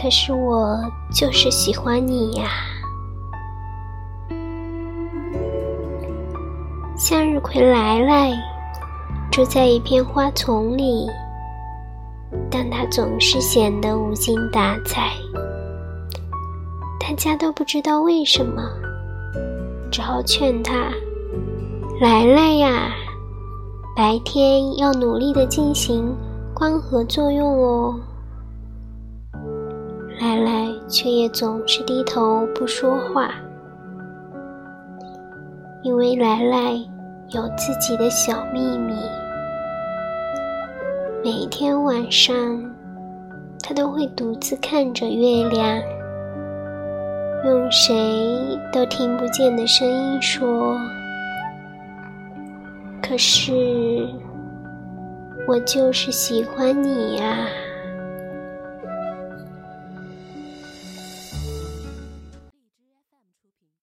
可是我就是喜欢你呀。向日葵来来，住在一片花丛里，但它总是显得无精打采。大家都不知道为什么，只好劝他：“来来呀，白天要努力的进行光合作用哦。”来来却也总是低头不说话。因为来来有自己的小秘密，每天晚上，他都会独自看着月亮，用谁都听不见的声音说：“可是，我就是喜欢你呀。”